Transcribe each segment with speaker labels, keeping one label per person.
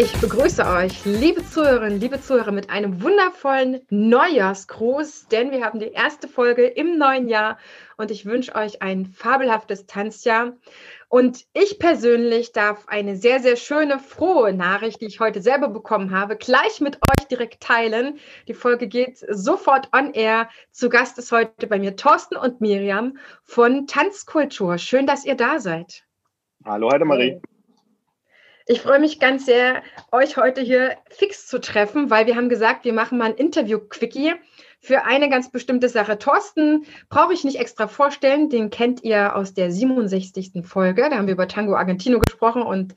Speaker 1: Ich begrüße euch, liebe Zuhörerinnen, liebe Zuhörer, mit einem wundervollen Neujahrsgruß, denn wir haben die erste Folge im neuen Jahr und ich wünsche euch ein fabelhaftes Tanzjahr. Und ich persönlich darf eine sehr, sehr schöne, frohe Nachricht, die ich heute selber bekommen habe, gleich mit euch direkt teilen. Die Folge geht sofort on air. Zu Gast ist heute bei mir Thorsten und Miriam von Tanzkultur. Schön, dass ihr da seid.
Speaker 2: Hallo, Heidemarie. Hey.
Speaker 1: Ich freue mich ganz sehr, euch heute hier fix zu treffen, weil wir haben gesagt, wir machen mal ein Interview-Quickie für eine ganz bestimmte Sache. Thorsten brauche ich nicht extra vorstellen, den kennt ihr aus der 67. Folge. Da haben wir über Tango Argentino gesprochen und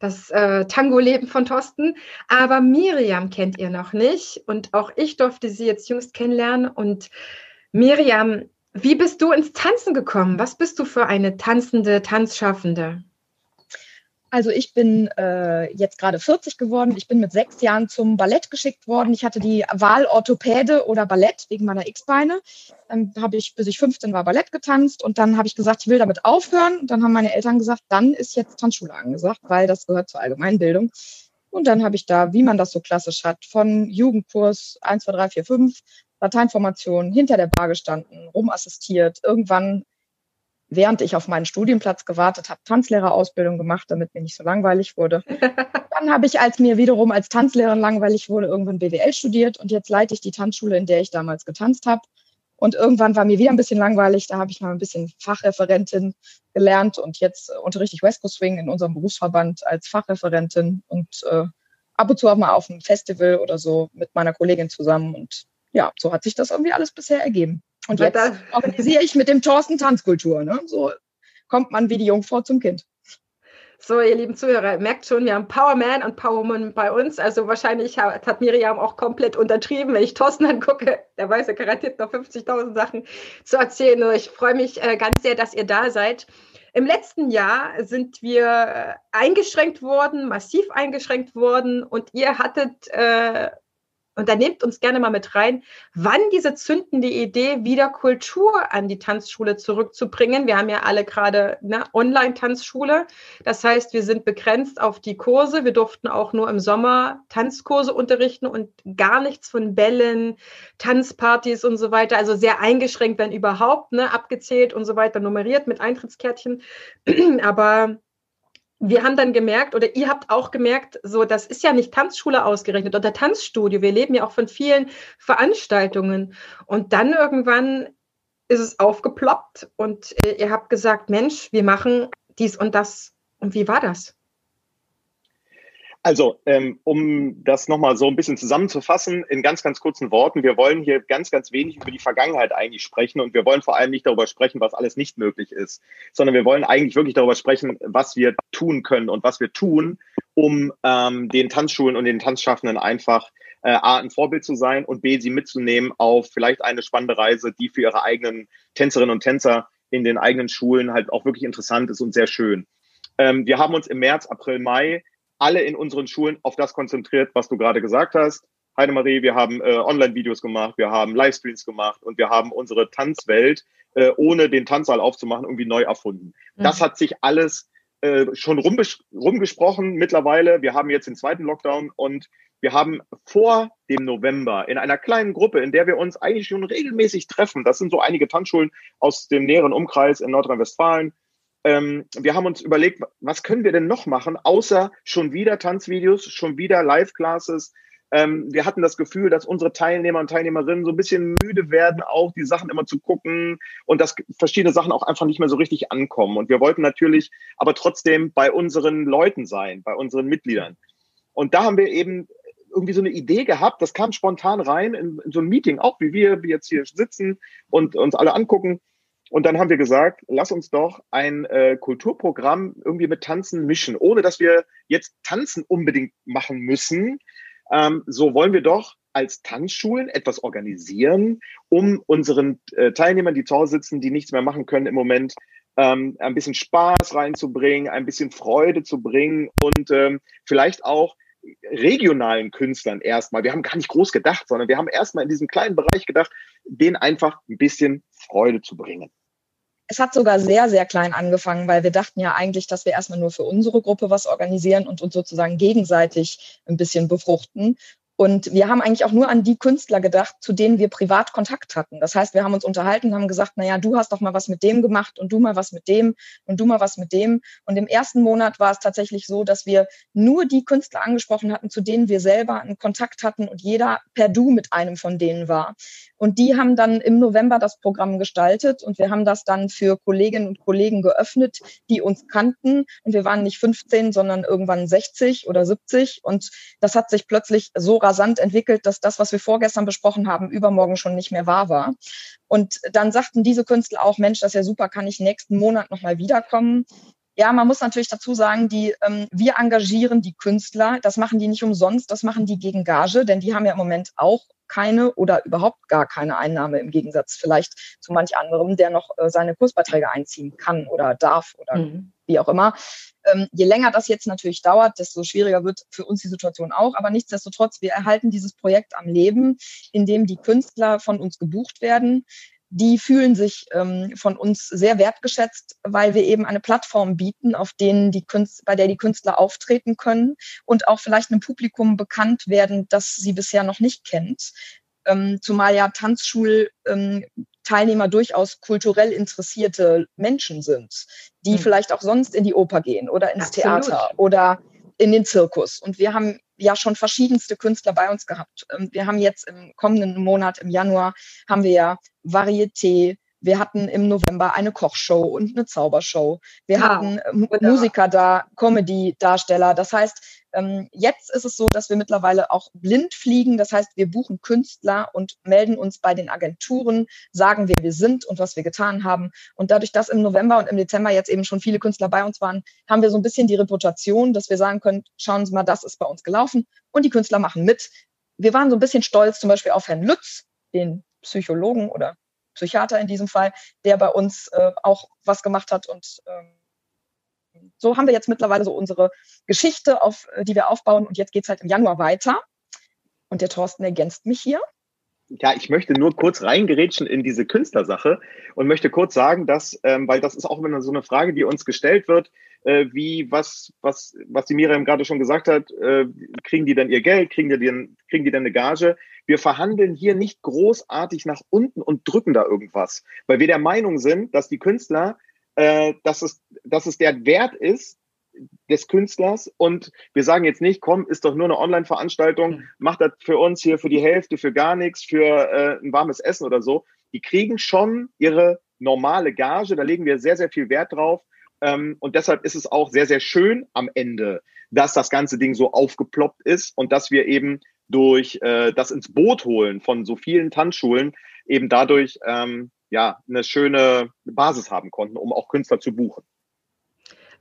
Speaker 1: das äh, Tango-Leben von Thorsten. Aber Miriam kennt ihr noch nicht und auch ich durfte sie jetzt jüngst kennenlernen. Und Miriam, wie bist du ins Tanzen gekommen? Was bist du für eine tanzende, Tanzschaffende?
Speaker 3: Also ich bin äh, jetzt gerade 40 geworden. Ich bin mit sechs Jahren zum Ballett geschickt worden. Ich hatte die Wahl Orthopäde oder Ballett wegen meiner X-Beine. Dann habe ich, bis ich 15 war, Ballett getanzt und dann habe ich gesagt, ich will damit aufhören. Und dann haben meine Eltern gesagt, dann ist jetzt Tanzschule angesagt, weil das gehört zur Allgemeinbildung. Und dann habe ich da, wie man das so klassisch hat, von Jugendkurs 1, 2, 3, 4, 5, Lateinformation, hinter der Bar gestanden, rumassistiert, irgendwann während ich auf meinen Studienplatz gewartet habe, Tanzlehrerausbildung gemacht, damit mir nicht so langweilig wurde. Dann habe ich, als mir wiederum als Tanzlehrerin langweilig wurde, irgendwann BWL studiert und jetzt leite ich die Tanzschule, in der ich damals getanzt habe. Und irgendwann war mir wieder ein bisschen langweilig, da habe ich mal ein bisschen Fachreferentin gelernt und jetzt unterrichte ich West Coast Swing in unserem Berufsverband als Fachreferentin und äh, ab und zu auch mal auf einem Festival oder so mit meiner Kollegin zusammen. Und ja, so hat sich das irgendwie alles bisher ergeben. Und jetzt organisiere ich mit dem Thorsten Tanzkultur. Ne? So kommt man wie die Jungfrau zum Kind.
Speaker 1: So, ihr lieben Zuhörer, merkt schon, wir haben Powerman und Powerwoman bei uns. Also wahrscheinlich hat, hat Miriam auch komplett untertrieben. Wenn ich Thorsten angucke, der weiß ja garantiert noch 50.000 Sachen zu erzählen. Und ich freue mich äh, ganz sehr, dass ihr da seid. Im letzten Jahr sind wir äh, eingeschränkt worden, massiv eingeschränkt worden und ihr hattet äh, und da nehmt uns gerne mal mit rein, wann diese zündende Idee, wieder Kultur an die Tanzschule zurückzubringen. Wir haben ja alle gerade eine Online-Tanzschule. Das heißt, wir sind begrenzt auf die Kurse. Wir durften auch nur im Sommer Tanzkurse unterrichten und gar nichts von Bällen, Tanzpartys und so weiter. Also sehr eingeschränkt, wenn überhaupt, ne, abgezählt und so weiter, nummeriert mit Eintrittskärtchen. Aber wir haben dann gemerkt, oder ihr habt auch gemerkt, so, das ist ja nicht Tanzschule ausgerechnet oder Tanzstudio. Wir leben ja auch von vielen Veranstaltungen. Und dann irgendwann ist es aufgeploppt und äh, ihr habt gesagt, Mensch, wir machen dies und das. Und wie war das?
Speaker 2: Also, ähm, um das nochmal so ein bisschen zusammenzufassen, in ganz, ganz kurzen Worten, wir wollen hier ganz, ganz wenig über die Vergangenheit eigentlich sprechen und wir wollen vor allem nicht darüber sprechen, was alles nicht möglich ist, sondern wir wollen eigentlich wirklich darüber sprechen, was wir tun können und was wir tun, um ähm, den Tanzschulen und den Tanzschaffenden einfach äh, A, ein Vorbild zu sein und B, sie mitzunehmen auf vielleicht eine spannende Reise, die für ihre eigenen Tänzerinnen und Tänzer in den eigenen Schulen halt auch wirklich interessant ist und sehr schön. Ähm, wir haben uns im März, April, Mai alle in unseren Schulen auf das konzentriert, was du gerade gesagt hast. Heidemarie, wir haben äh, Online-Videos gemacht, wir haben Livestreams gemacht und wir haben unsere Tanzwelt, äh, ohne den Tanzsaal aufzumachen, irgendwie neu erfunden. Mhm. Das hat sich alles äh, schon rumgesprochen mittlerweile. Wir haben jetzt den zweiten Lockdown und wir haben vor dem November in einer kleinen Gruppe, in der wir uns eigentlich schon regelmäßig treffen, das sind so einige Tanzschulen aus dem näheren Umkreis in Nordrhein-Westfalen, ähm, wir haben uns überlegt, was können wir denn noch machen, außer schon wieder Tanzvideos, schon wieder Live-Classes. Ähm, wir hatten das Gefühl, dass unsere Teilnehmer und Teilnehmerinnen so ein bisschen müde werden, auch die Sachen immer zu gucken und dass verschiedene Sachen auch einfach nicht mehr so richtig ankommen. Und wir wollten natürlich aber trotzdem bei unseren Leuten sein, bei unseren Mitgliedern. Und da haben wir eben irgendwie so eine Idee gehabt, das kam spontan rein in, in so ein Meeting, auch wie wir, jetzt hier sitzen und uns alle angucken. Und dann haben wir gesagt, lass uns doch ein äh, Kulturprogramm irgendwie mit Tanzen mischen, ohne dass wir jetzt Tanzen unbedingt machen müssen. Ähm, so wollen wir doch als Tanzschulen etwas organisieren, um unseren äh, Teilnehmern, die zu Hause sitzen, die nichts mehr machen können im Moment, ähm, ein bisschen Spaß reinzubringen, ein bisschen Freude zu bringen und ähm, vielleicht auch regionalen Künstlern erstmal, wir haben gar nicht groß gedacht, sondern wir haben erstmal in diesem kleinen Bereich gedacht, denen einfach ein bisschen Freude zu bringen.
Speaker 3: Es hat sogar sehr, sehr klein angefangen, weil wir dachten ja eigentlich, dass wir erstmal nur für unsere Gruppe was organisieren und uns sozusagen gegenseitig ein bisschen befruchten. Und wir haben eigentlich auch nur an die Künstler gedacht, zu denen wir privat Kontakt hatten. Das heißt, wir haben uns unterhalten und haben gesagt, na ja, du hast doch mal was mit dem gemacht und du mal was mit dem und du mal was mit dem. Und im ersten Monat war es tatsächlich so, dass wir nur die Künstler angesprochen hatten, zu denen wir selber einen Kontakt hatten und jeder per Du mit einem von denen war. Und die haben dann im November das Programm gestaltet und wir haben das dann für Kolleginnen und Kollegen geöffnet, die uns kannten. Und wir waren nicht 15, sondern irgendwann 60 oder 70. Und das hat sich plötzlich so rasant entwickelt, dass das, was wir vorgestern besprochen haben, übermorgen schon nicht mehr wahr war. Und dann sagten diese Künstler auch, Mensch, das ist ja super, kann ich nächsten Monat nochmal wiederkommen? Ja, man muss natürlich dazu sagen, die, ähm, wir engagieren die Künstler. Das machen die nicht umsonst, das machen die gegen Gage, denn die haben ja im Moment auch keine oder überhaupt gar keine Einnahme im Gegensatz vielleicht zu manch anderem, der noch äh, seine Kursbeiträge einziehen kann oder darf oder mhm. Wie auch immer. Ähm, je länger das jetzt natürlich dauert, desto schwieriger wird für uns die Situation auch. Aber nichtsdestotrotz, wir erhalten dieses Projekt am Leben, in dem die Künstler von uns gebucht werden die fühlen sich ähm, von uns sehr wertgeschätzt, weil wir eben eine Plattform bieten, auf denen die Künstler, bei der die Künstler auftreten können und auch vielleicht einem Publikum bekannt werden, das sie bisher noch nicht kennt. Ähm, zumal ja Tanzschulteilnehmer ähm, durchaus kulturell interessierte Menschen sind, die mhm. vielleicht auch sonst in die Oper gehen oder ins Absolut. Theater oder in den Zirkus. Und wir haben ja schon verschiedenste Künstler bei uns gehabt. Ähm, wir haben jetzt im kommenden Monat, im Januar, haben wir ja Varieté, wir hatten im November eine Kochshow und eine Zaubershow. Wir wow. hatten äh, Musiker da, Comedy-Darsteller. Das heißt, ähm, jetzt ist es so, dass wir mittlerweile auch blind fliegen. Das heißt, wir buchen Künstler und melden uns bei den Agenturen, sagen, wer wir sind und was wir getan haben. Und dadurch, dass im November und im Dezember jetzt eben schon viele Künstler bei uns waren, haben wir so ein bisschen die Reputation, dass wir sagen können, schauen Sie mal, das ist bei uns gelaufen. Und die Künstler machen mit. Wir waren so ein bisschen stolz zum Beispiel auf Herrn Lütz, den Psychologen oder Psychiater in diesem Fall, der bei uns äh, auch was gemacht hat. Und ähm, so haben wir jetzt mittlerweile so unsere Geschichte, auf äh, die wir aufbauen. Und jetzt geht es halt im Januar weiter. Und der Thorsten ergänzt mich hier.
Speaker 2: Ja, ich möchte nur kurz reingerätschen in diese Künstlersache und möchte kurz sagen, dass, ähm, weil das ist auch immer so eine Frage, die uns gestellt wird, äh, wie, was, was, was die Miriam gerade schon gesagt hat, äh, kriegen die denn ihr Geld, kriegen die denn, kriegen die denn eine Gage? Wir verhandeln hier nicht großartig nach unten und drücken da irgendwas, weil wir der Meinung sind, dass die Künstler, äh, dass, es, dass es der Wert ist, des Künstlers und wir sagen jetzt nicht, komm, ist doch nur eine Online-Veranstaltung, mhm. macht das für uns hier für die Hälfte, für gar nichts, für äh, ein warmes Essen oder so. Die kriegen schon ihre normale Gage, da legen wir sehr, sehr viel Wert drauf. Ähm, und deshalb ist es auch sehr, sehr schön am Ende, dass das ganze Ding so aufgeploppt ist und dass wir eben durch äh, das ins Boot holen von so vielen Tanzschulen eben dadurch ähm, ja eine schöne Basis haben konnten, um auch Künstler zu buchen.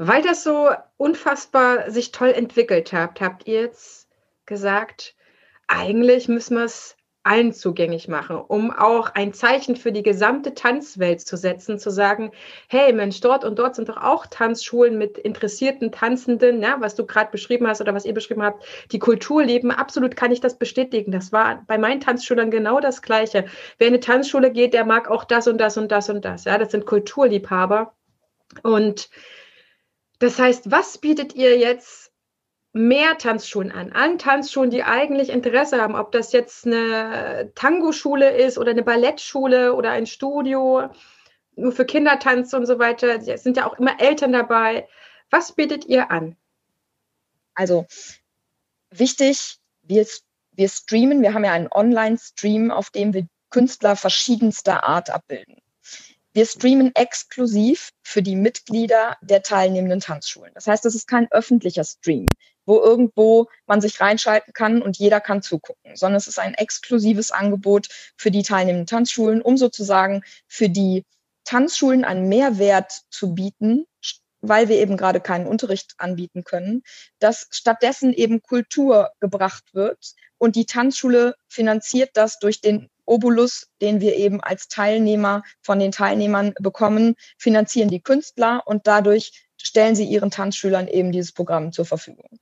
Speaker 1: Weil das so unfassbar sich toll entwickelt habt, habt ihr jetzt gesagt, eigentlich müssen wir es allen zugänglich machen, um auch ein Zeichen für die gesamte Tanzwelt zu setzen, zu sagen, hey Mensch, dort und dort sind doch auch Tanzschulen mit interessierten Tanzenden, ja, was du gerade beschrieben hast oder was ihr beschrieben habt, die Kultur leben. Absolut kann ich das bestätigen. Das war bei meinen Tanzschülern genau das Gleiche. Wer in eine Tanzschule geht, der mag auch das und das und das und das. Ja, das sind Kulturliebhaber. Und das heißt, was bietet ihr jetzt mehr Tanzschulen an. An Tanzschulen, die eigentlich Interesse haben, ob das jetzt eine Tango-Schule ist oder eine Ballettschule oder ein Studio, nur für Kindertanz und so weiter. Es sind ja auch immer Eltern dabei. Was bietet ihr an?
Speaker 3: Also wichtig, wir, wir streamen, wir haben ja einen Online-Stream, auf dem wir Künstler verschiedenster Art abbilden. Wir streamen exklusiv für die Mitglieder der teilnehmenden Tanzschulen. Das heißt, es ist kein öffentlicher Stream wo irgendwo man sich reinschalten kann und jeder kann zugucken, sondern es ist ein exklusives Angebot für die teilnehmenden Tanzschulen, um sozusagen für die Tanzschulen einen Mehrwert zu bieten, weil wir eben gerade keinen Unterricht anbieten können, dass stattdessen eben Kultur gebracht wird und die Tanzschule finanziert das durch den Obolus, den wir eben als Teilnehmer von den Teilnehmern bekommen, finanzieren die Künstler und dadurch stellen sie ihren Tanzschülern eben dieses Programm zur Verfügung.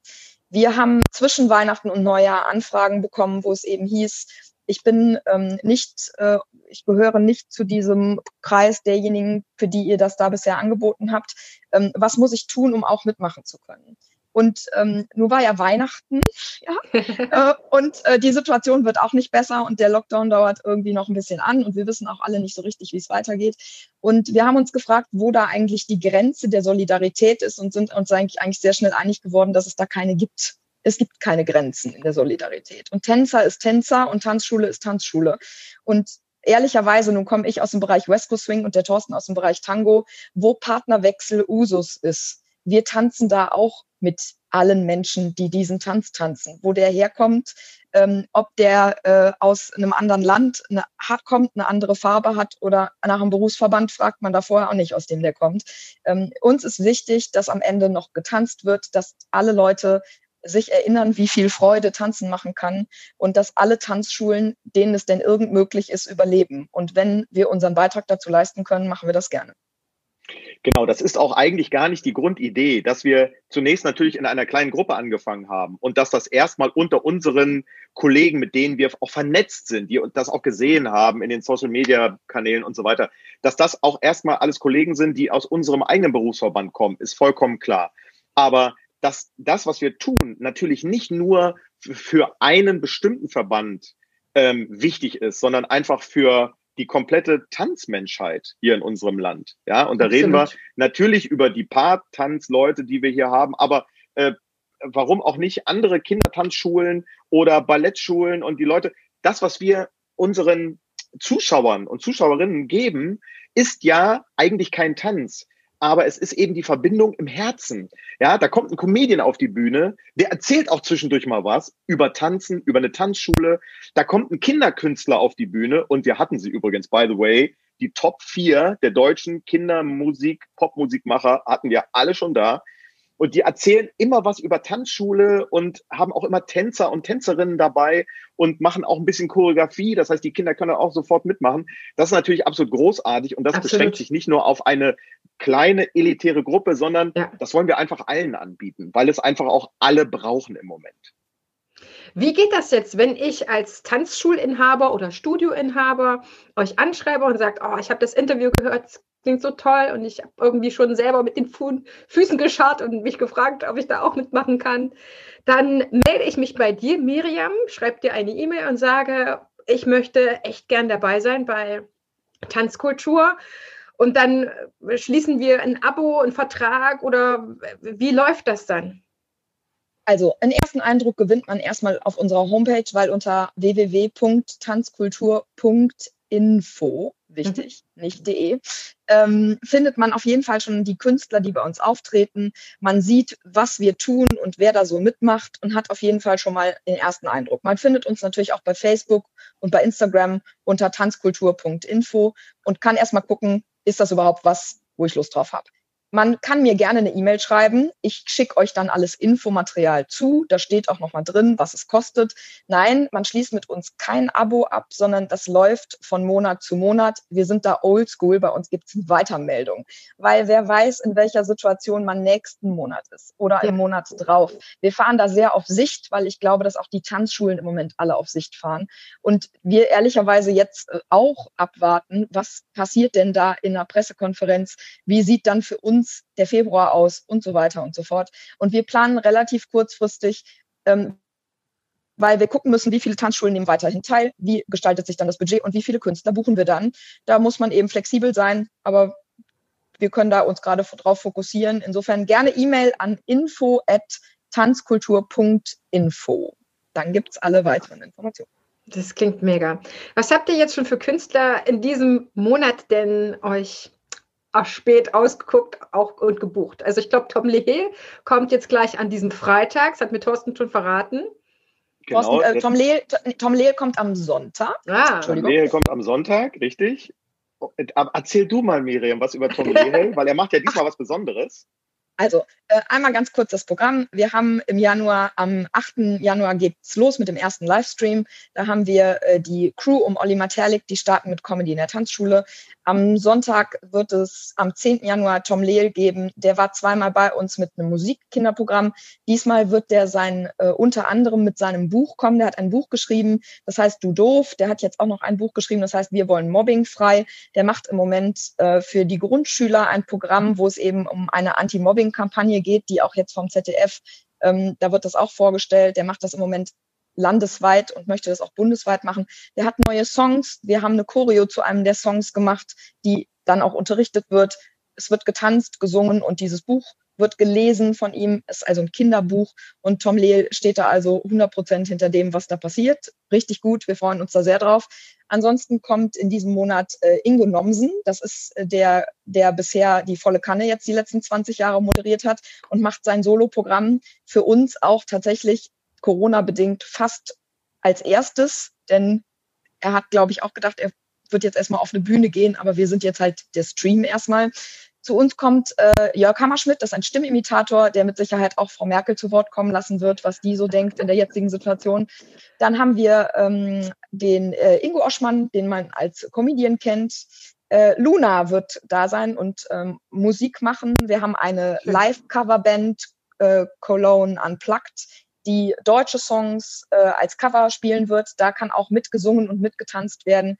Speaker 3: Wir haben zwischen Weihnachten und Neujahr Anfragen bekommen, wo es eben hieß, ich bin ähm, nicht, äh, ich gehöre nicht zu diesem Kreis derjenigen, für die ihr das da bisher angeboten habt. Ähm, was muss ich tun, um auch mitmachen zu können? Und ähm, nur war ja Weihnachten, ja, äh, und äh, die Situation wird auch nicht besser und der Lockdown dauert irgendwie noch ein bisschen an und wir wissen auch alle nicht so richtig, wie es weitergeht. Und wir haben uns gefragt, wo da eigentlich die Grenze der Solidarität ist und sind uns eigentlich, eigentlich sehr schnell einig geworden, dass es da keine gibt es gibt keine Grenzen in der Solidarität. Und Tänzer ist Tänzer und Tanzschule ist Tanzschule. Und ehrlicherweise, nun komme ich aus dem Bereich West Coast Swing und der Thorsten aus dem Bereich Tango, wo Partnerwechsel Usus ist. Wir tanzen da auch mit allen Menschen, die diesen Tanz tanzen. Wo der herkommt, ähm, ob der äh, aus einem anderen Land eine, hat, kommt, eine andere Farbe hat oder nach einem Berufsverband, fragt man da vorher auch nicht, aus dem der kommt. Ähm, uns ist wichtig, dass am Ende noch getanzt wird, dass alle Leute sich erinnern, wie viel Freude Tanzen machen kann und dass alle Tanzschulen, denen es denn irgend möglich ist, überleben. Und wenn wir unseren Beitrag dazu leisten können, machen wir das gerne.
Speaker 2: Genau, das ist auch eigentlich gar nicht die Grundidee, dass wir zunächst natürlich in einer kleinen Gruppe angefangen haben und dass das erstmal unter unseren Kollegen, mit denen wir auch vernetzt sind, die das auch gesehen haben in den Social Media Kanälen und so weiter, dass das auch erstmal alles Kollegen sind, die aus unserem eigenen Berufsverband kommen, ist vollkommen klar. Aber dass das, was wir tun, natürlich nicht nur für einen bestimmten Verband ähm, wichtig ist, sondern einfach für die komplette Tanzmenschheit hier in unserem Land. Ja, und da Absolut. reden wir natürlich über die paar Tanzleute, die wir hier haben, aber äh, warum auch nicht andere Kindertanzschulen oder Ballettschulen und die Leute, das, was wir unseren Zuschauern und Zuschauerinnen geben, ist ja eigentlich kein Tanz aber es ist eben die Verbindung im Herzen. Ja, da kommt ein Comedian auf die Bühne, der erzählt auch zwischendurch mal was über Tanzen, über eine Tanzschule. Da kommt ein Kinderkünstler auf die Bühne und wir hatten sie übrigens, by the way, die Top 4 der deutschen Kindermusik, Popmusikmacher hatten wir alle schon da. Und die erzählen immer was über Tanzschule und haben auch immer Tänzer und Tänzerinnen dabei und machen auch ein bisschen Choreografie. Das heißt, die Kinder können auch sofort mitmachen. Das ist natürlich absolut großartig und das absolut. beschränkt sich nicht nur auf eine kleine elitäre Gruppe, sondern ja. das wollen wir einfach allen anbieten, weil es einfach auch alle brauchen im Moment.
Speaker 1: Wie geht das jetzt, wenn ich als Tanzschulinhaber oder Studioinhaber euch anschreibe und sagt, oh, ich habe das Interview gehört, klingt so toll und ich habe irgendwie schon selber mit den Fu Füßen geschart und mich gefragt, ob ich da auch mitmachen kann. Dann melde ich mich bei dir, Miriam, schreibe dir eine E-Mail und sage, ich möchte echt gern dabei sein bei Tanzkultur. Und dann schließen wir ein Abo, einen Vertrag oder wie läuft das dann?
Speaker 3: Also einen ersten Eindruck gewinnt man erstmal auf unserer Homepage, weil unter www.tanzkultur.info wichtig, mhm. nicht de, ähm, findet man auf jeden Fall schon die Künstler, die bei uns auftreten. Man sieht, was wir tun und wer da so mitmacht und hat auf jeden Fall schon mal den ersten Eindruck. Man findet uns natürlich auch bei Facebook und bei Instagram unter tanzkultur.info und kann erstmal gucken, ist das überhaupt was, wo ich Lust drauf habe. Man kann mir gerne eine E-Mail schreiben. Ich schicke euch dann alles Infomaterial zu. Da steht auch nochmal drin, was es kostet. Nein, man schließt mit uns kein Abo ab, sondern das läuft von Monat zu Monat. Wir sind da oldschool. Bei uns gibt es Weitermeldung. Weil wer weiß, in welcher Situation man nächsten Monat ist oder im Monat drauf. Wir fahren da sehr auf Sicht, weil ich glaube, dass auch die Tanzschulen im Moment alle auf Sicht fahren. Und wir ehrlicherweise jetzt äh, auch abwarten, was passiert denn da in einer Pressekonferenz? Wie sieht dann für uns uns der Februar aus und so weiter und so fort. Und wir planen relativ kurzfristig, ähm, weil wir gucken müssen, wie viele Tanzschulen nehmen weiterhin teil, wie gestaltet sich dann das Budget und wie viele Künstler buchen wir dann. Da muss man eben flexibel sein, aber wir können da uns gerade drauf fokussieren. Insofern gerne E-Mail an info at tanzkultur.info. Dann gibt es alle weiteren Informationen.
Speaker 1: Das klingt mega. Was habt ihr jetzt schon für Künstler in diesem Monat denn euch spät ausgeguckt auch und gebucht. Also ich glaube, Tom Lehe kommt jetzt gleich an diesem Freitag, das hat mir Thorsten schon verraten.
Speaker 3: Genau, Thorsten, äh, Tom, Lehe, Tom Lehe kommt am Sonntag.
Speaker 2: Ah. Tom Lehe kommt am Sonntag, richtig. Erzähl du mal, Miriam, was über Tom Lehe, weil er macht ja diesmal was Besonderes.
Speaker 3: Also äh, einmal ganz kurz das Programm. Wir haben im Januar, am 8. Januar geht's los mit dem ersten Livestream. Da haben wir äh, die Crew um Olli Materlik, die starten mit Comedy in der Tanzschule. Am Sonntag wird es am 10. Januar Tom Lehl geben. Der war zweimal bei uns mit einem Musikkinderprogramm. Diesmal wird der sein äh, unter anderem mit seinem Buch kommen. Der hat ein Buch geschrieben, das heißt Du doof. Der hat jetzt auch noch ein Buch geschrieben, das heißt Wir wollen Mobbing frei. Der macht im Moment äh, für die Grundschüler ein Programm, wo es eben um eine Anti-Mobbing Kampagne geht, die auch jetzt vom ZDF, ähm, da wird das auch vorgestellt. Der macht das im Moment landesweit und möchte das auch bundesweit machen. Der hat neue Songs. Wir haben eine Choreo zu einem der Songs gemacht, die dann auch unterrichtet wird. Es wird getanzt, gesungen und dieses Buch wird gelesen von ihm, ist also ein Kinderbuch und Tom Lehl steht da also 100 Prozent hinter dem, was da passiert. Richtig gut, wir freuen uns da sehr drauf. Ansonsten kommt in diesem Monat äh, Ingo Nomsen, das ist äh, der, der bisher die volle Kanne jetzt die letzten 20 Jahre moderiert hat und macht sein Soloprogramm für uns auch tatsächlich Corona-bedingt fast als erstes, denn er hat, glaube ich, auch gedacht, er wird jetzt erstmal auf eine Bühne gehen, aber wir sind jetzt halt der Stream erstmal. Zu uns kommt äh, Jörg Hammerschmidt, das ist ein Stimmimitator, der mit Sicherheit auch Frau Merkel zu Wort kommen lassen wird, was die so denkt in der jetzigen Situation. Dann haben wir ähm, den äh, Ingo Oschmann, den man als Comedian kennt. Äh, Luna wird da sein und ähm, Musik machen. Wir haben eine Live-Cover-Band, äh, Cologne Unplugged, die deutsche Songs äh, als Cover spielen wird. Da kann auch mitgesungen und mitgetanzt werden.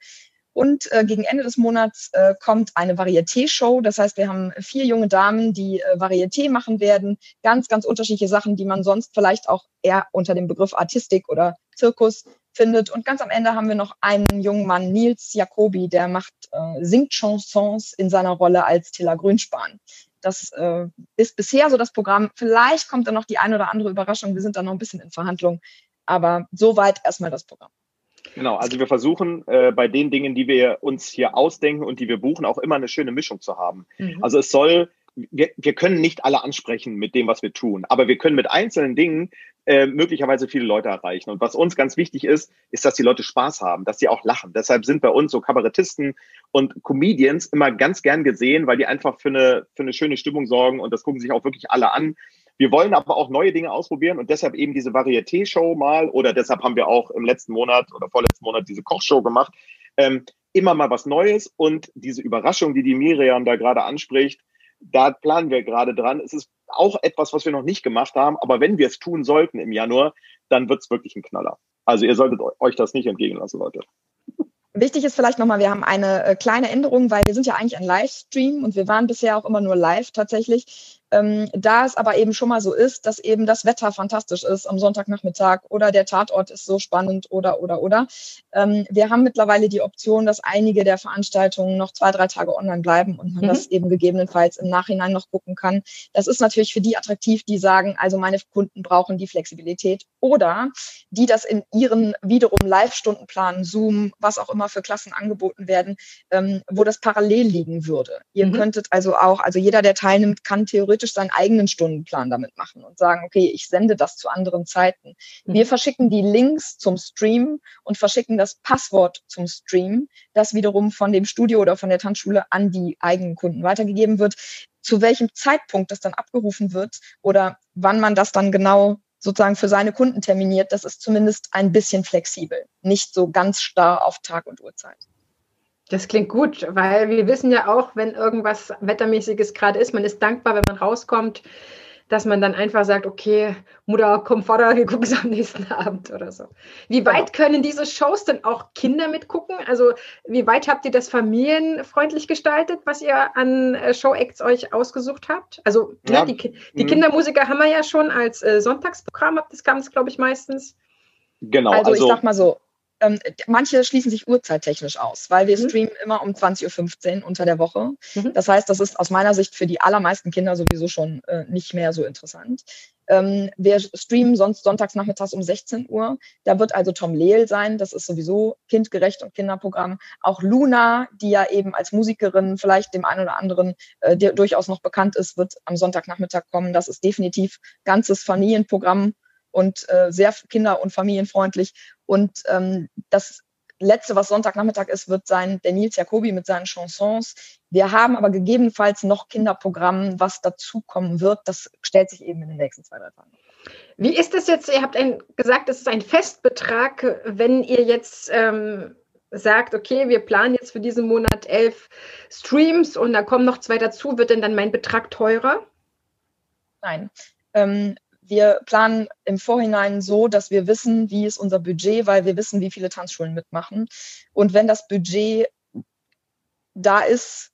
Speaker 3: Und äh, gegen Ende des Monats äh, kommt eine Varieté-Show. Das heißt, wir haben vier junge Damen, die äh, Varieté machen werden. Ganz, ganz unterschiedliche Sachen, die man sonst vielleicht auch eher unter dem Begriff Artistik oder Zirkus findet. Und ganz am Ende haben wir noch einen jungen Mann, Nils Jacobi, der macht, äh, singt Chansons in seiner Rolle als Tilla Grünspan. Das äh, ist bisher so das Programm. Vielleicht kommt dann noch die eine oder andere Überraschung. Wir sind da noch ein bisschen in Verhandlung. Aber soweit erstmal das Programm.
Speaker 2: Genau, also wir versuchen äh, bei den Dingen, die wir uns hier ausdenken und die wir buchen, auch immer eine schöne Mischung zu haben. Mhm. Also es soll, wir, wir können nicht alle ansprechen mit dem, was wir tun, aber wir können mit einzelnen Dingen äh, möglicherweise viele Leute erreichen. Und was uns ganz wichtig ist, ist, dass die Leute Spaß haben, dass sie auch lachen. Deshalb sind bei uns so Kabarettisten und Comedians immer ganz gern gesehen, weil die einfach für eine, für eine schöne Stimmung sorgen und das gucken sich auch wirklich alle an. Wir wollen aber auch neue Dinge ausprobieren und deshalb eben diese Varieté-Show mal oder deshalb haben wir auch im letzten Monat oder vorletzten Monat diese Kochshow gemacht. Ähm, immer mal was Neues und diese Überraschung, die die Miriam da gerade anspricht, da planen wir gerade dran. Es ist auch etwas, was wir noch nicht gemacht haben, aber wenn wir es tun sollten im Januar, dann wird es wirklich ein Knaller. Also ihr solltet euch das nicht entgehen lassen, Leute.
Speaker 3: Wichtig ist vielleicht nochmal, wir haben eine äh, kleine Änderung, weil wir sind ja eigentlich ein Livestream und wir waren bisher auch immer nur live tatsächlich. Ähm, da es aber eben schon mal so ist, dass eben das Wetter fantastisch ist am Sonntagnachmittag oder der Tatort ist so spannend oder, oder, oder. Ähm, wir haben mittlerweile die Option, dass einige der Veranstaltungen noch zwei, drei Tage online bleiben und man mhm. das eben gegebenenfalls im Nachhinein noch gucken kann. Das ist natürlich für die attraktiv, die sagen, also meine Kunden brauchen die Flexibilität oder die das in ihren wiederum Live-Stundenplan, Zoom, was auch immer für Klassen angeboten werden, ähm, wo das parallel liegen würde. Ihr mhm. könntet also auch, also jeder, der teilnimmt, kann theoretisch theoretisch seinen eigenen Stundenplan damit machen und sagen, okay, ich sende das zu anderen Zeiten. Mhm. Wir verschicken die Links zum Stream und verschicken das Passwort zum Stream, das wiederum von dem Studio oder von der Tanzschule an die eigenen Kunden weitergegeben wird. Zu welchem Zeitpunkt das dann abgerufen wird oder wann man das dann genau sozusagen für seine Kunden terminiert, das ist zumindest ein bisschen flexibel, nicht so ganz starr auf Tag und Uhrzeit.
Speaker 1: Das klingt gut, weil wir wissen ja auch, wenn irgendwas Wettermäßiges gerade ist, man ist dankbar, wenn man rauskommt, dass man dann einfach sagt, okay, Mutter, komm Vater, wir gucken es am nächsten Abend oder so. Wie weit genau. können diese Shows denn auch Kinder mitgucken? Also wie weit habt ihr das familienfreundlich gestaltet, was ihr an äh, Show-Acts euch ausgesucht habt? Also ne, ja. ne, die, die mhm. Kindermusiker haben wir ja schon als äh, Sonntagsprogramm, das kam es, glaube ich, meistens.
Speaker 3: Genau. Also, also ich sag mal so, ähm, manche schließen sich uhrzeittechnisch aus, weil wir mhm. streamen immer um 20.15 Uhr unter der Woche. Mhm. Das heißt, das ist aus meiner Sicht für die allermeisten Kinder sowieso schon äh, nicht mehr so interessant. Ähm, wir streamen sonst sonntags nachmittags um 16 Uhr. Da wird also Tom Lehl sein. Das ist sowieso kindgerecht und Kinderprogramm. Auch Luna, die ja eben als Musikerin vielleicht dem einen oder anderen äh, durchaus noch bekannt ist, wird am Sonntagnachmittag kommen. Das ist definitiv ganzes Familienprogramm und äh, sehr kinder- und familienfreundlich. Und ähm, das letzte, was Sonntagnachmittag ist, wird sein der Nils Jacobi mit seinen Chansons. Wir haben aber gegebenenfalls noch Kinderprogramm, was dazukommen wird. Das stellt sich eben in den nächsten zwei, drei Tagen.
Speaker 1: Wie ist das jetzt? Ihr habt ein, gesagt, es ist ein Festbetrag, wenn ihr jetzt ähm, sagt, okay, wir planen jetzt für diesen Monat elf Streams und da kommen noch zwei dazu, wird denn dann mein Betrag teurer?
Speaker 3: Nein. Ähm, wir planen im Vorhinein so, dass wir wissen, wie ist unser Budget, weil wir wissen, wie viele Tanzschulen mitmachen. Und wenn das Budget da ist,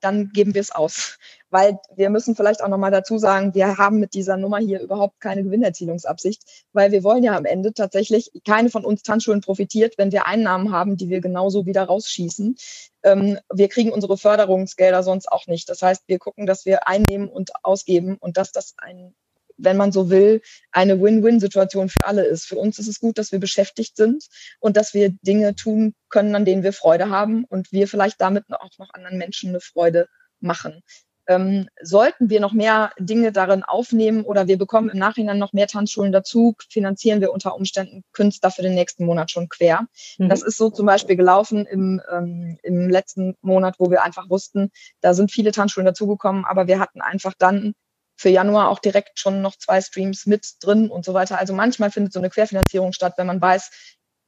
Speaker 3: dann geben wir es aus. Weil wir müssen vielleicht auch nochmal dazu sagen, wir haben mit dieser Nummer hier überhaupt keine Gewinnerzielungsabsicht, weil wir wollen ja am Ende tatsächlich, keine von uns Tanzschulen profitiert, wenn wir Einnahmen haben, die wir genauso wieder rausschießen. Ähm, wir kriegen unsere Förderungsgelder sonst auch nicht. Das heißt, wir gucken, dass wir einnehmen und ausgeben und dass das ein wenn man so will, eine Win-Win-Situation für alle ist. Für uns ist es gut, dass wir beschäftigt sind und dass wir Dinge tun können, an denen wir Freude haben und wir vielleicht damit auch noch anderen Menschen eine Freude machen. Ähm, sollten wir noch mehr Dinge darin aufnehmen oder wir bekommen im Nachhinein noch mehr Tanzschulen dazu, finanzieren wir unter Umständen Künstler für den nächsten Monat schon quer. Mhm. Das ist so zum Beispiel gelaufen im, ähm, im letzten Monat, wo wir einfach wussten, da sind viele Tanzschulen dazugekommen, aber wir hatten einfach dann für Januar auch direkt schon noch zwei Streams mit drin und so weiter. Also manchmal findet so eine Querfinanzierung statt, wenn man weiß,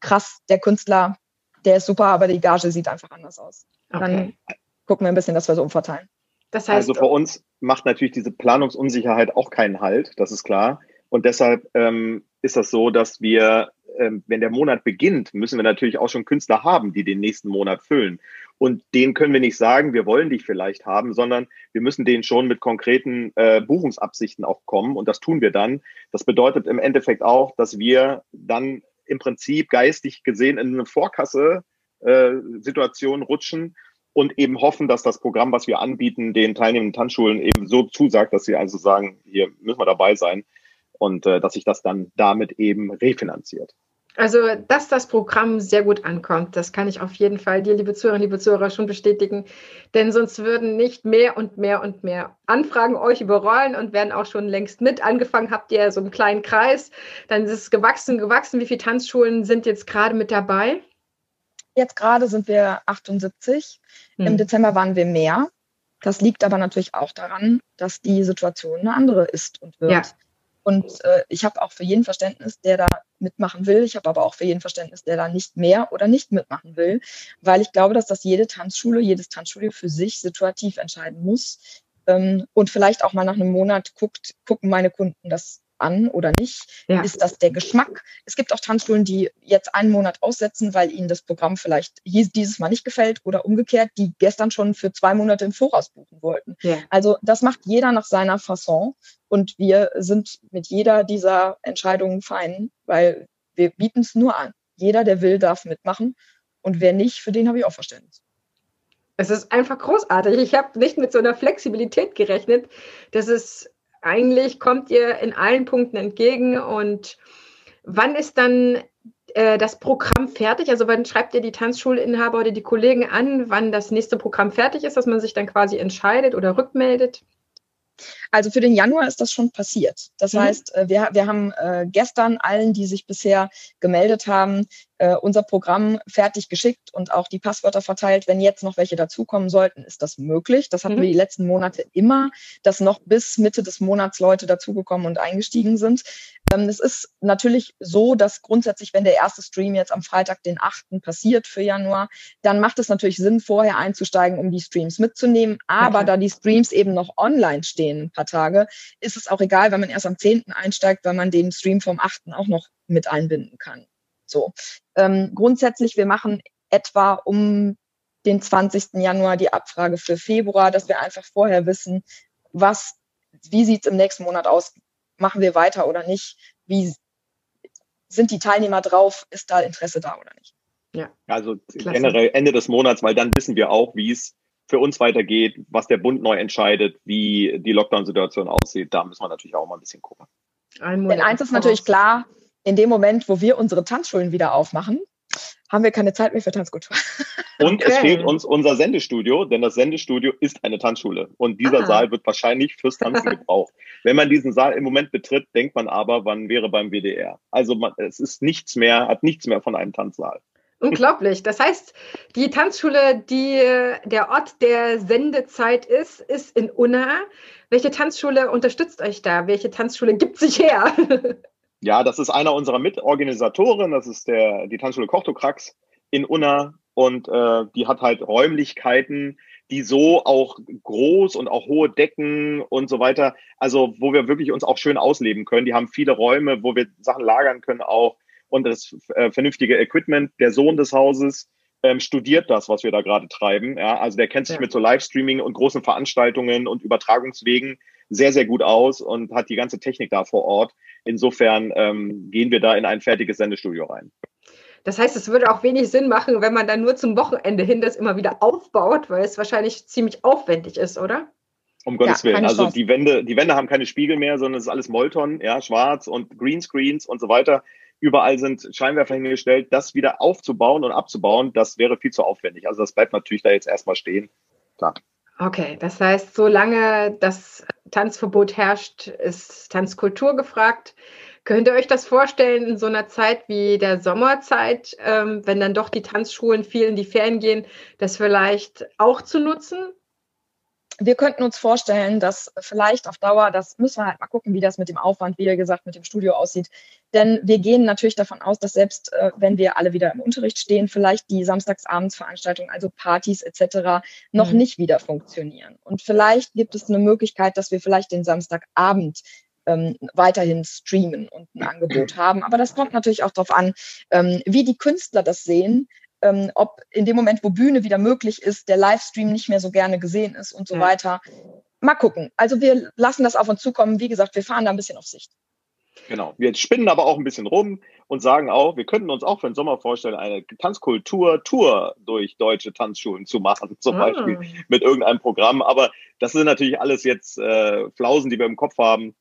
Speaker 3: krass, der Künstler, der ist super, aber die Gage sieht einfach anders aus. Okay. Dann gucken wir ein bisschen, dass wir so umverteilen.
Speaker 2: Das heißt, also für uns macht natürlich diese Planungsunsicherheit auch keinen Halt, das ist klar. Und deshalb ähm, ist das so, dass wir, ähm, wenn der Monat beginnt, müssen wir natürlich auch schon Künstler haben, die den nächsten Monat füllen. Und denen können wir nicht sagen, wir wollen dich vielleicht haben, sondern wir müssen denen schon mit konkreten äh, Buchungsabsichten auch kommen. Und das tun wir dann. Das bedeutet im Endeffekt auch, dass wir dann im Prinzip geistig gesehen in eine Vorkasse-Situation äh, rutschen und eben hoffen, dass das Programm, was wir anbieten, den teilnehmenden Tanzschulen eben so zusagt, dass sie also sagen, hier müssen wir dabei sein und äh, dass sich das dann damit eben refinanziert.
Speaker 1: Also, dass das Programm sehr gut ankommt, das kann ich auf jeden Fall dir, liebe Zuhörer, liebe Zuhörer, schon bestätigen. Denn sonst würden nicht mehr und mehr und mehr Anfragen euch überrollen und werden auch schon längst mit. Angefangen habt ihr so einen kleinen Kreis, dann ist es gewachsen, gewachsen. Wie viele Tanzschulen sind jetzt gerade mit dabei?
Speaker 3: Jetzt gerade sind wir 78. Hm. Im Dezember waren wir mehr. Das liegt aber natürlich auch daran, dass die Situation eine andere ist und wird. Ja. Und äh, ich habe auch für jeden Verständnis, der da mitmachen will. Ich habe aber auch für jeden Verständnis, der da nicht mehr oder nicht mitmachen will, weil ich glaube, dass das jede Tanzschule, jedes Tanzstudio für sich situativ entscheiden muss ähm, und vielleicht auch mal nach einem Monat guckt, gucken meine Kunden das an oder nicht? Ja. Ist das der Geschmack? Es gibt auch Tanzschulen, die jetzt einen Monat aussetzen, weil ihnen das Programm vielleicht dieses Mal nicht gefällt oder umgekehrt, die gestern schon für zwei Monate im Voraus buchen wollten. Ja. Also das macht jeder nach seiner Fasson und wir sind mit jeder dieser Entscheidungen fein, weil wir bieten es nur an. Jeder, der will, darf mitmachen und wer nicht, für den habe ich auch Verständnis.
Speaker 1: Es ist einfach großartig. Ich habe nicht mit so einer Flexibilität gerechnet, dass es eigentlich kommt ihr in allen Punkten entgegen. Und wann ist dann äh, das Programm fertig? Also wann schreibt ihr die Tanzschulinhaber oder die Kollegen an, wann das nächste Programm fertig ist, dass man sich dann quasi entscheidet oder rückmeldet?
Speaker 3: Also für den Januar ist das schon passiert. Das mhm. heißt, äh, wir, wir haben äh, gestern allen, die sich bisher gemeldet haben, äh, unser Programm fertig geschickt und auch die Passwörter verteilt. Wenn jetzt noch welche dazukommen sollten, ist das möglich. Das hatten mhm. wir die letzten Monate immer, dass noch bis Mitte des Monats Leute dazugekommen und eingestiegen sind. Ähm, es ist natürlich so, dass grundsätzlich, wenn der erste Stream jetzt am Freitag, den 8. passiert für Januar, dann macht es natürlich Sinn, vorher einzusteigen, um die Streams mitzunehmen. Aber okay. da die Streams eben noch online stehen, ein paar Tage, ist es auch egal, wenn man erst am 10. einsteigt, weil man den Stream vom 8. auch noch mit einbinden kann. So. Ähm, grundsätzlich, wir machen etwa um den 20. Januar die Abfrage für Februar, dass wir einfach vorher wissen, was, wie sieht es im nächsten Monat aus? Machen wir weiter oder nicht? Wie sind die Teilnehmer drauf? Ist da Interesse da oder nicht?
Speaker 2: Ja. Also Klasse. generell Ende des Monats, weil dann wissen wir auch, wie es für uns weitergeht, was der Bund neu entscheidet, wie die Lockdown-Situation aussieht. Da müssen wir natürlich auch mal ein bisschen gucken.
Speaker 3: Denn eins ist natürlich klar, in dem Moment, wo wir unsere Tanzschulen wieder aufmachen, haben wir keine Zeit mehr für Tanzkultur.
Speaker 2: Und okay. es fehlt uns unser Sendestudio, denn das Sendestudio ist eine Tanzschule. Und dieser ah. Saal wird wahrscheinlich fürs Tanzen gebraucht. Wenn man diesen Saal im Moment betritt, denkt man aber, wann wäre beim WDR. Also man, es ist nichts mehr, hat nichts mehr von einem Tanzsaal.
Speaker 1: Unglaublich. Das heißt, die Tanzschule, die der Ort der Sendezeit ist, ist in Unna. Welche Tanzschule unterstützt euch da? Welche Tanzschule gibt sich her?
Speaker 2: Ja, das ist einer unserer Mitorganisatoren. Das ist der, die Tanzschule Kochtokrax in Unna. Und äh, die hat halt Räumlichkeiten, die so auch groß und auch hohe Decken und so weiter, also wo wir wirklich uns auch schön ausleben können. Die haben viele Räume, wo wir Sachen lagern können auch und das äh, vernünftige Equipment. Der Sohn des Hauses ähm, studiert das, was wir da gerade treiben. Ja, also der kennt sich ja. mit so Livestreaming und großen Veranstaltungen und Übertragungswegen sehr, sehr gut aus und hat die ganze Technik da vor Ort. Insofern ähm, gehen wir da in ein fertiges Sendestudio rein.
Speaker 1: Das heißt, es würde auch wenig Sinn machen, wenn man dann nur zum Wochenende hin das immer wieder aufbaut, weil es wahrscheinlich ziemlich aufwendig ist, oder?
Speaker 2: Um Gottes ja, Willen. Also die Wände, die Wände haben keine Spiegel mehr, sondern es ist alles Molton, ja, schwarz und Greenscreens und so weiter. Überall sind Scheinwerfer hingestellt. Das wieder aufzubauen und abzubauen, das wäre viel zu aufwendig. Also das bleibt natürlich da jetzt erstmal stehen. Klar.
Speaker 1: Okay, das heißt, solange das Tanzverbot herrscht, ist Tanzkultur gefragt. Könnt ihr euch das vorstellen in so einer Zeit wie der Sommerzeit, ähm, wenn dann doch die Tanzschulen viel in die Ferien gehen, das vielleicht auch zu nutzen?
Speaker 3: Wir könnten uns vorstellen, dass vielleicht auf Dauer, das müssen wir halt mal gucken, wie das mit dem Aufwand, wie gesagt, mit dem Studio aussieht. Denn wir gehen natürlich davon aus, dass selbst äh, wenn wir alle wieder im Unterricht stehen, vielleicht die Samstagsabendsveranstaltungen, also Partys etc., noch mhm. nicht wieder funktionieren. Und vielleicht gibt es eine Möglichkeit, dass wir vielleicht den Samstagabend ähm, weiterhin streamen und ein Angebot haben. Aber das kommt natürlich auch darauf an, ähm, wie die Künstler das sehen ähm, ob in dem Moment, wo Bühne wieder möglich ist, der Livestream nicht mehr so gerne gesehen ist und so ja. weiter. Mal gucken. Also wir lassen das auf uns zukommen. Wie gesagt, wir fahren da ein bisschen auf Sicht.
Speaker 2: Genau. Wir spinnen aber auch ein bisschen rum und sagen auch, wir könnten uns auch für den Sommer vorstellen, eine Tanzkultur-Tour durch deutsche Tanzschulen zu machen, zum ah. Beispiel mit irgendeinem Programm. Aber das sind natürlich alles jetzt äh, Flausen, die wir im Kopf haben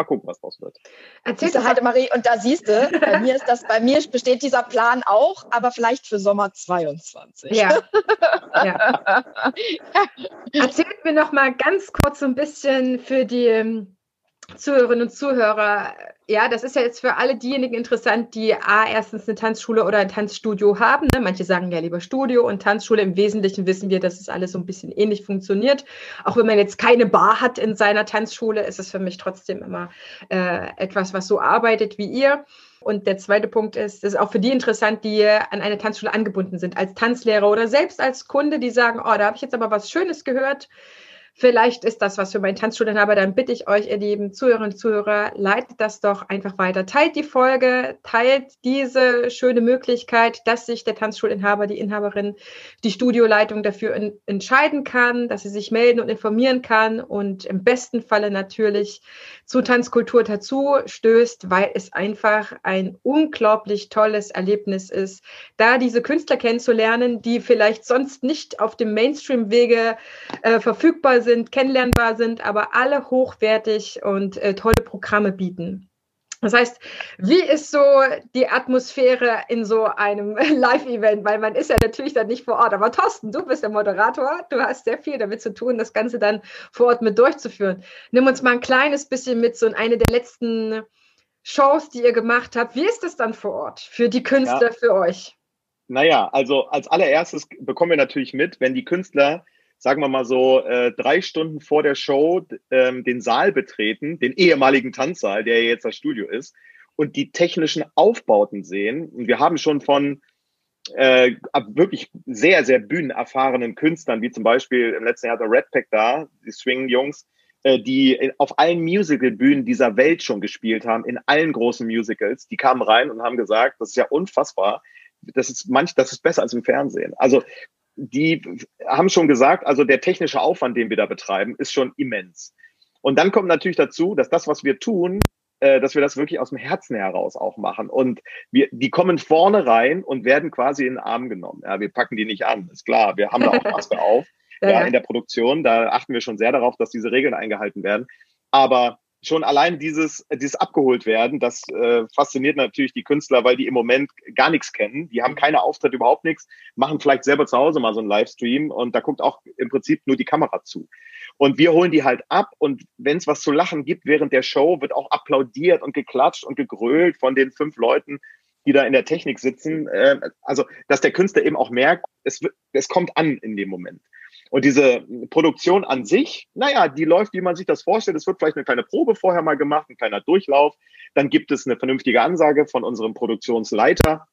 Speaker 2: mal gucken, was draus wird.
Speaker 3: Erzählst du halt, Marie, und da siehst du, bei mir ist das, bei mir besteht dieser Plan auch, aber vielleicht für Sommer 22.
Speaker 1: Ja. ja. Erzählt mir noch mal ganz kurz so ein bisschen für die ähm, Zuhörerinnen und Zuhörer, ja, das ist ja jetzt für alle diejenigen interessant, die A, erstens eine Tanzschule oder ein Tanzstudio haben. Ne? Manche sagen ja lieber Studio und Tanzschule. Im Wesentlichen wissen wir, dass es alles so ein bisschen ähnlich funktioniert. Auch wenn man jetzt keine Bar hat in seiner Tanzschule, ist es für mich trotzdem immer äh, etwas, was so arbeitet wie ihr. Und der zweite Punkt ist, das ist auch für die interessant, die an eine Tanzschule angebunden sind, als Tanzlehrer oder selbst als Kunde, die sagen, oh, da habe ich jetzt aber was Schönes gehört Vielleicht ist das was für meinen Tanzstudienhaber. Dann bitte ich euch, ihr lieben Zuhörerinnen und Zuhörer, leitet das doch einfach weiter. Teilt die Folge, teilt diese schöne Möglichkeit, dass sich der Tanzschulinhaber, die Inhaberin, die Studioleitung dafür in, entscheiden kann, dass sie sich melden und informieren kann und im besten Falle natürlich zu Tanzkultur dazu stößt, weil es einfach ein unglaublich tolles Erlebnis ist, da diese Künstler kennenzulernen, die vielleicht sonst nicht auf dem Mainstream-Wege äh, verfügbar sind, kennenlernbar sind, aber alle hochwertig und äh, tolle Programme bieten. Das heißt, wie ist so die Atmosphäre in so einem Live-Event? Weil man ist ja natürlich dann nicht vor Ort. Aber Thorsten, du bist der Moderator. Du hast sehr viel damit zu tun, das Ganze dann vor Ort mit durchzuführen. Nimm uns mal ein kleines bisschen mit so in eine der letzten Shows, die ihr gemacht habt. Wie ist das dann vor Ort für die Künstler, ja. für euch?
Speaker 2: Naja, also als allererstes bekommen wir natürlich mit, wenn die Künstler sagen wir mal so, äh, drei Stunden vor der Show ähm, den Saal betreten, den ehemaligen Tanzsaal, der jetzt das Studio ist, und die technischen Aufbauten sehen. Und wir haben schon von äh, wirklich sehr, sehr bühnenerfahrenen Künstlern, wie zum Beispiel im letzten Jahr der Red Pack da, die Swing-Jungs, äh, die auf allen Musical-Bühnen dieser Welt schon gespielt haben, in allen großen Musicals, die kamen rein und haben gesagt, das ist ja unfassbar, das ist manch, das ist besser als im Fernsehen. Also die haben schon gesagt, also der technische Aufwand, den wir da betreiben, ist schon immens. Und dann kommt natürlich dazu, dass das, was wir tun, äh, dass wir das wirklich aus dem Herzen heraus auch machen. Und wir, die kommen vorne rein und werden quasi in den Arm genommen. Ja, wir packen die nicht an, ist klar. Wir haben da auch Maske auf. ja, ja, in der Produktion, da achten wir schon sehr darauf, dass diese Regeln eingehalten werden. Aber schon allein dieses, dieses abgeholt werden, das äh, fasziniert natürlich die Künstler, weil die im Moment gar nichts kennen. Die haben keine Auftritte, überhaupt nichts, machen vielleicht selber zu Hause mal so einen Livestream und da guckt auch im Prinzip nur die Kamera zu. Und wir holen die halt ab und wenn es was zu lachen gibt während der Show, wird auch applaudiert und geklatscht und gegrölt von den fünf Leuten die da in der Technik sitzen. Äh, also, dass der Künstler eben auch merkt, es, es kommt an in dem Moment. Und diese Produktion an sich, naja, die läuft, wie man sich das vorstellt. Es wird vielleicht eine kleine Probe vorher mal gemacht, ein kleiner Durchlauf. Dann gibt es eine vernünftige Ansage von unserem Produktionsleiter,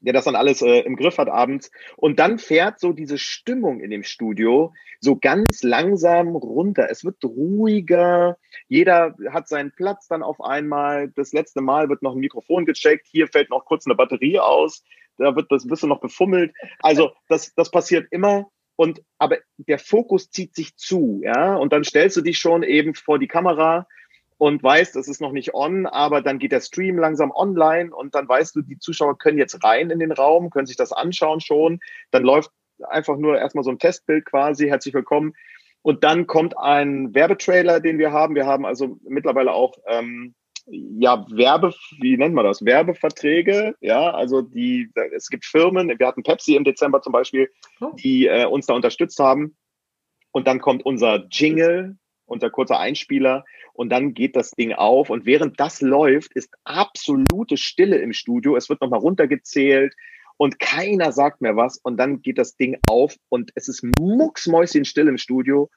Speaker 2: der das dann alles äh, im Griff hat abends. Und dann fährt so diese Stimmung in dem Studio so ganz langsam runter. Es wird ruhiger. Jeder hat seinen Platz dann auf einmal. Das letzte Mal wird noch ein Mikrofon gecheckt. Hier fällt noch kurz eine Batterie aus. Da wird das bisschen noch befummelt. Also das, das passiert immer. Und aber der Fokus zieht sich zu, ja. Und dann stellst du dich schon eben vor die Kamera und weißt, es ist noch nicht on, aber dann geht der Stream langsam online und dann weißt du, die Zuschauer können jetzt rein in den Raum, können sich das anschauen schon. Dann läuft einfach nur erstmal so ein Testbild quasi, herzlich willkommen. Und dann kommt ein Werbetrailer, den wir haben. Wir haben also mittlerweile auch ähm, ja, Werbe, wie nennt man das? Werbeverträge, ja, also die, es gibt Firmen, wir hatten Pepsi im Dezember zum Beispiel, oh. die äh, uns da unterstützt haben. Und dann kommt unser Jingle, unser kurzer Einspieler und dann geht das Ding auf. Und während das läuft, ist absolute Stille im Studio. Es wird nochmal runtergezählt und keiner sagt mehr was. Und dann geht das Ding auf und es ist mucksmäuschen still im Studio.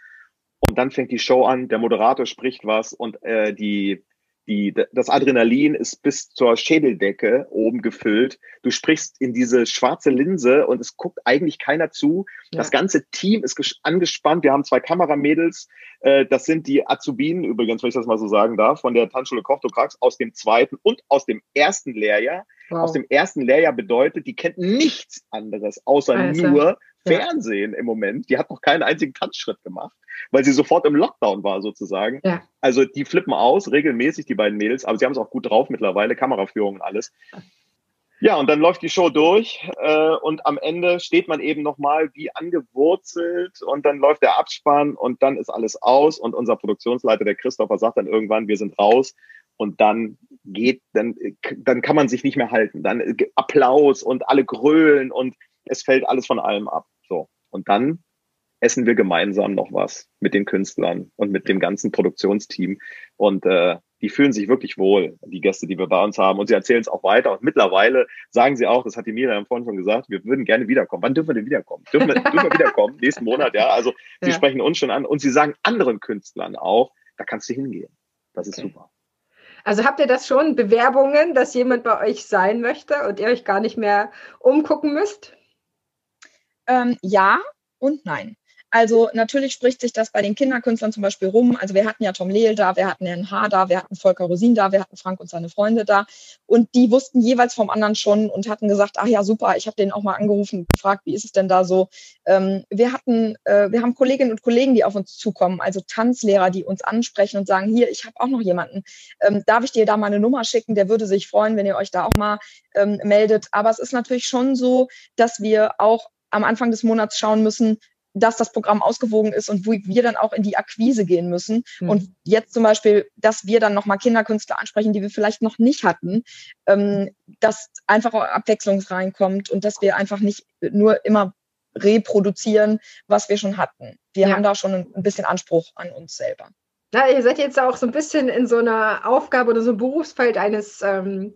Speaker 2: Und dann fängt die Show an, der Moderator spricht was und äh, die die, das Adrenalin ist bis zur Schädeldecke oben gefüllt. Du sprichst in diese schwarze Linse und es guckt eigentlich keiner zu. Ja. Das ganze Team ist angespannt. Wir haben zwei Kameramädels. Äh, das sind die Azubinen, übrigens, wenn ich das mal so sagen darf, von der Tanzschule Kochtokrax aus dem zweiten und aus dem ersten Lehrjahr. Wow. Aus dem ersten Lehrjahr bedeutet, die kennt nichts anderes außer also. nur Fernsehen ja. im Moment. Die hat noch keinen einzigen Tanzschritt gemacht, weil sie sofort im Lockdown war sozusagen. Ja. Also die flippen aus, regelmäßig, die beiden Mädels, aber sie haben es auch gut drauf mittlerweile, Kameraführung und alles. Ja, und dann läuft die Show durch äh, und am Ende steht man eben nochmal wie angewurzelt und dann läuft der Abspann und dann ist alles aus und unser Produktionsleiter, der Christopher, sagt dann irgendwann, wir sind raus und dann geht, dann, dann kann man sich nicht mehr halten. Dann äh, Applaus und alle grölen und es fällt alles von allem ab. So. Und dann essen wir gemeinsam noch was mit den Künstlern und mit dem ganzen Produktionsteam. Und äh, die fühlen sich wirklich wohl, die Gäste, die wir bei uns haben. Und sie erzählen es auch weiter. Und mittlerweile sagen sie auch, das hat die Miriam vorhin schon gesagt, wir würden gerne wiederkommen. Wann dürfen wir denn wiederkommen? Dürfen wir, dürfen wir wiederkommen? Nächsten Monat, ja. Also sie ja. sprechen uns schon an. Und sie sagen anderen Künstlern auch, da kannst du hingehen. Das ist okay. super.
Speaker 1: Also habt ihr das schon, Bewerbungen, dass jemand bei euch sein möchte und ihr euch gar nicht mehr umgucken müsst?
Speaker 3: Ähm, ja und nein. Also natürlich spricht sich das bei den Kinderkünstlern zum Beispiel rum. Also wir hatten ja Tom Lehl da, wir hatten Herrn H. da, wir hatten Volker Rosin da, wir hatten Frank und seine Freunde da. Und die wussten jeweils vom anderen schon und hatten gesagt, ach ja, super, ich habe den auch mal angerufen und gefragt, wie ist es denn da so? Ähm, wir hatten, äh, wir haben Kolleginnen und Kollegen, die auf uns zukommen, also Tanzlehrer, die uns ansprechen und sagen, hier, ich habe auch noch jemanden. Ähm, darf ich dir da mal eine Nummer schicken? Der würde sich freuen, wenn ihr euch da auch mal ähm, meldet. Aber es ist natürlich schon so, dass wir auch am Anfang des Monats schauen müssen, dass das Programm ausgewogen ist und wo wir dann auch in die Akquise gehen müssen. Mhm. Und jetzt zum Beispiel, dass wir dann nochmal Kinderkünstler ansprechen, die wir vielleicht noch nicht hatten, ähm, dass einfach Abwechslung reinkommt und dass wir einfach nicht nur immer reproduzieren, was wir schon hatten. Wir ja. haben da schon ein bisschen Anspruch an uns selber.
Speaker 1: Na, ihr seid jetzt auch so ein bisschen in so einer Aufgabe oder so einem Berufsfeld eines ähm,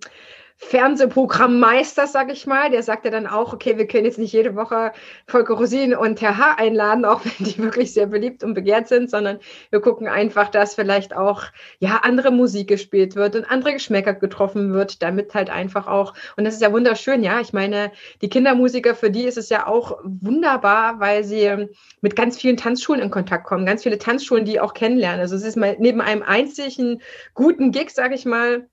Speaker 1: Fernsehprogrammmeister, sag ich mal, der sagt ja dann auch, okay, wir können jetzt nicht jede Woche Volker Rosin und Herr H. einladen, auch wenn die wirklich sehr beliebt und begehrt sind, sondern wir gucken einfach, dass vielleicht auch ja andere Musik gespielt wird und andere Geschmäcker getroffen wird, damit halt einfach auch, und das ist ja wunderschön, ja, ich meine, die Kindermusiker, für die ist es ja auch wunderbar, weil sie mit ganz vielen Tanzschulen in Kontakt kommen, ganz viele Tanzschulen, die auch kennenlernen. Also es ist mal neben einem einzigen guten Gig, sag ich mal,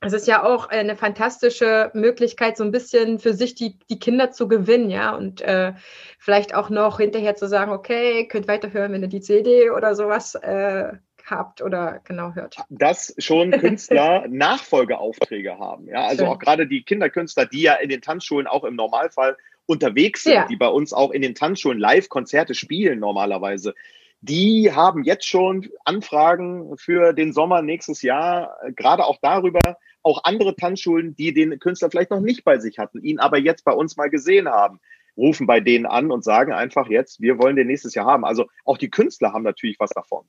Speaker 1: es ist ja auch eine fantastische Möglichkeit, so ein bisschen für sich die, die Kinder zu gewinnen, ja, und äh, vielleicht auch noch hinterher zu sagen, okay, könnt weiterhören, wenn ihr die CD oder sowas äh, habt oder genau hört.
Speaker 2: Dass schon Künstler Nachfolgeaufträge haben, ja, also Schön. auch gerade die Kinderkünstler, die ja in den Tanzschulen auch im Normalfall unterwegs sind, ja. die bei uns auch in den Tanzschulen Live-Konzerte spielen normalerweise die haben jetzt schon Anfragen für den Sommer nächstes Jahr, gerade auch darüber, auch andere Tanzschulen, die den Künstler vielleicht noch nicht bei sich hatten, ihn aber jetzt bei uns mal gesehen haben, rufen bei denen an und sagen einfach jetzt, wir wollen den nächstes Jahr haben. Also auch die Künstler haben natürlich was davon.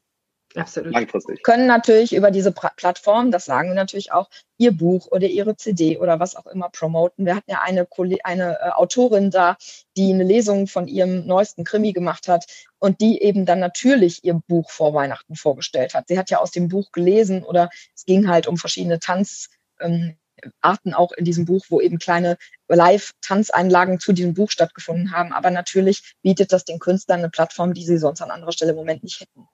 Speaker 3: Absolut. Langfristig. Können natürlich über diese Plattform, das sagen wir natürlich auch, ihr Buch oder ihre CD oder was auch immer promoten. Wir hatten ja eine, eine äh, Autorin da, die eine Lesung von ihrem neuesten Krimi gemacht hat und die eben dann natürlich ihr Buch vor Weihnachten vorgestellt hat. Sie hat ja aus dem Buch gelesen oder es ging halt um verschiedene Tanz. Ähm, Arten auch in diesem Buch, wo eben kleine Live-Tanzeinlagen zu diesem Buch stattgefunden haben. Aber natürlich bietet das den Künstlern eine Plattform, die sie sonst an anderer Stelle im Moment nicht hätten.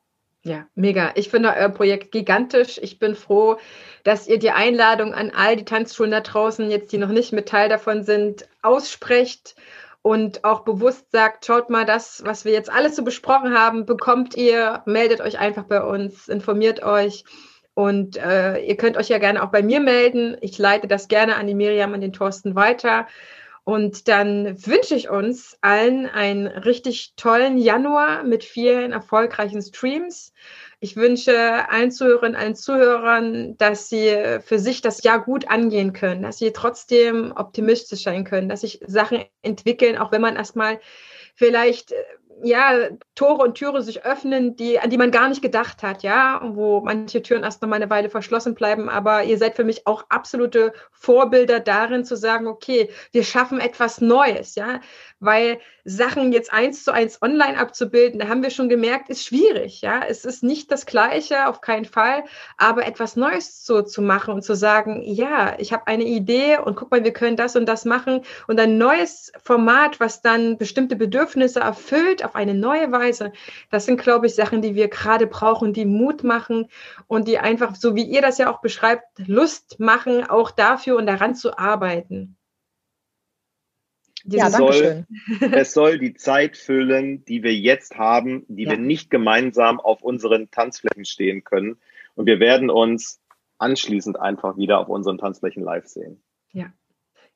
Speaker 1: Ja, mega. Ich finde euer Projekt gigantisch. Ich bin froh, dass ihr die Einladung an all die Tanzschulen da draußen, jetzt die noch nicht mit Teil davon sind, aussprecht und auch bewusst sagt, schaut mal, das, was wir jetzt alles so besprochen haben, bekommt ihr, meldet euch einfach bei uns, informiert euch. Und äh, ihr könnt euch ja gerne auch bei mir melden. Ich leite das gerne an die Miriam und den Thorsten weiter. Und dann wünsche ich uns allen einen richtig tollen Januar mit vielen erfolgreichen Streams. Ich wünsche allen Zuhörerinnen, allen Zuhörern, dass sie für sich das Jahr gut angehen können, dass sie trotzdem optimistisch sein können, dass sich Sachen entwickeln, auch wenn man erstmal vielleicht ja, Tore und Türe sich öffnen, die, an die man gar nicht gedacht hat, ja, wo manche Türen erst noch mal eine Weile verschlossen bleiben. Aber ihr seid für mich auch absolute Vorbilder darin zu sagen, okay, wir schaffen etwas Neues, ja, weil Sachen jetzt eins zu eins online abzubilden, da haben wir schon gemerkt, ist schwierig, ja. Es ist nicht das Gleiche, auf keinen Fall, aber etwas Neues so zu machen und zu sagen, ja, ich habe eine Idee und guck mal, wir können das und das machen und ein neues Format, was dann bestimmte Bedürfnisse erfüllt, auf eine neue Weise. Das sind, glaube ich, Sachen, die wir gerade brauchen, die Mut machen und die einfach, so wie ihr das ja auch beschreibt, Lust machen, auch dafür und daran zu arbeiten.
Speaker 2: Ja, danke schön. es soll die Zeit füllen, die wir jetzt haben, die ja. wir nicht gemeinsam auf unseren Tanzflächen stehen können. Und wir werden uns anschließend einfach wieder auf unseren Tanzflächen live sehen.
Speaker 1: Ja.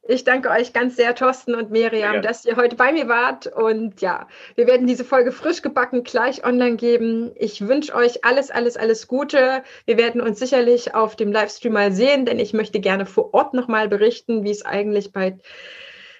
Speaker 1: Ich danke euch ganz sehr, Thorsten und Miriam, ja. dass ihr heute bei mir wart. Und ja, wir werden diese Folge frisch gebacken gleich online geben. Ich wünsche euch alles, alles, alles Gute. Wir werden uns sicherlich auf dem Livestream mal sehen, denn ich möchte gerne vor Ort nochmal berichten, wie es eigentlich bei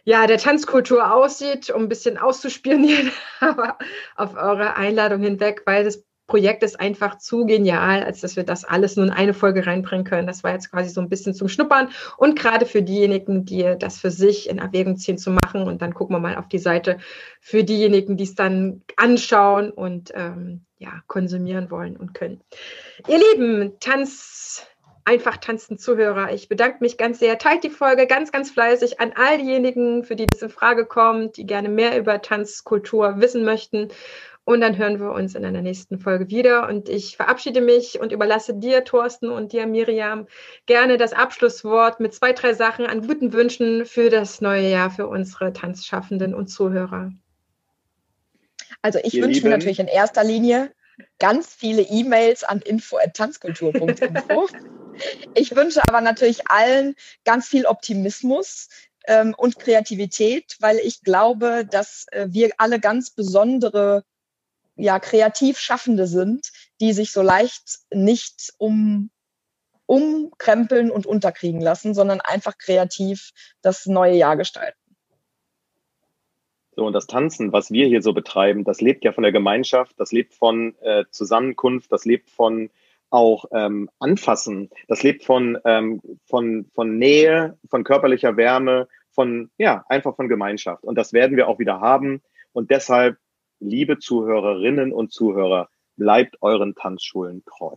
Speaker 1: ja, der Tanzkultur aussieht, um ein bisschen auszuspionieren, aber auf eure Einladung hinweg, weil das Projekt ist einfach zu genial, als dass wir das alles nur in eine Folge reinbringen können. Das war jetzt quasi so ein bisschen zum Schnuppern und gerade für diejenigen, die das für sich in Erwägung ziehen zu machen. Und dann gucken wir mal auf die Seite für diejenigen, die es dann anschauen und ähm, ja, konsumieren wollen und können. Ihr Lieben, Tanz einfach tanzenden Zuhörer. Ich bedanke mich ganz sehr. Teilt die Folge ganz, ganz fleißig an all diejenigen, für die das in Frage kommt, die gerne mehr über Tanzkultur wissen möchten. Und dann hören wir uns in einer nächsten Folge wieder. Und ich verabschiede mich und überlasse dir, Thorsten, und dir, Miriam, gerne das Abschlusswort mit zwei, drei Sachen an guten Wünschen für das neue Jahr für unsere Tanzschaffenden und Zuhörer.
Speaker 3: Also ich Ihr wünsche Lieben. mir natürlich in erster Linie ganz viele E-Mails an info.tanzkultur.info. ich wünsche aber natürlich allen ganz viel Optimismus ähm, und Kreativität, weil ich glaube, dass äh, wir alle ganz besondere ja kreativ Schaffende sind, die sich so leicht nicht um umkrempeln und unterkriegen lassen, sondern einfach kreativ das neue Jahr gestalten.
Speaker 2: So, und das Tanzen, was wir hier so betreiben, das lebt ja von der Gemeinschaft, das lebt von äh, Zusammenkunft, das lebt von auch ähm, Anfassen, das lebt von, ähm, von, von Nähe, von körperlicher Wärme, von, ja, einfach von Gemeinschaft. Und das werden wir auch wieder haben. Und deshalb liebe Zuhörerinnen und Zuhörer, bleibt euren Tanzschulen treu.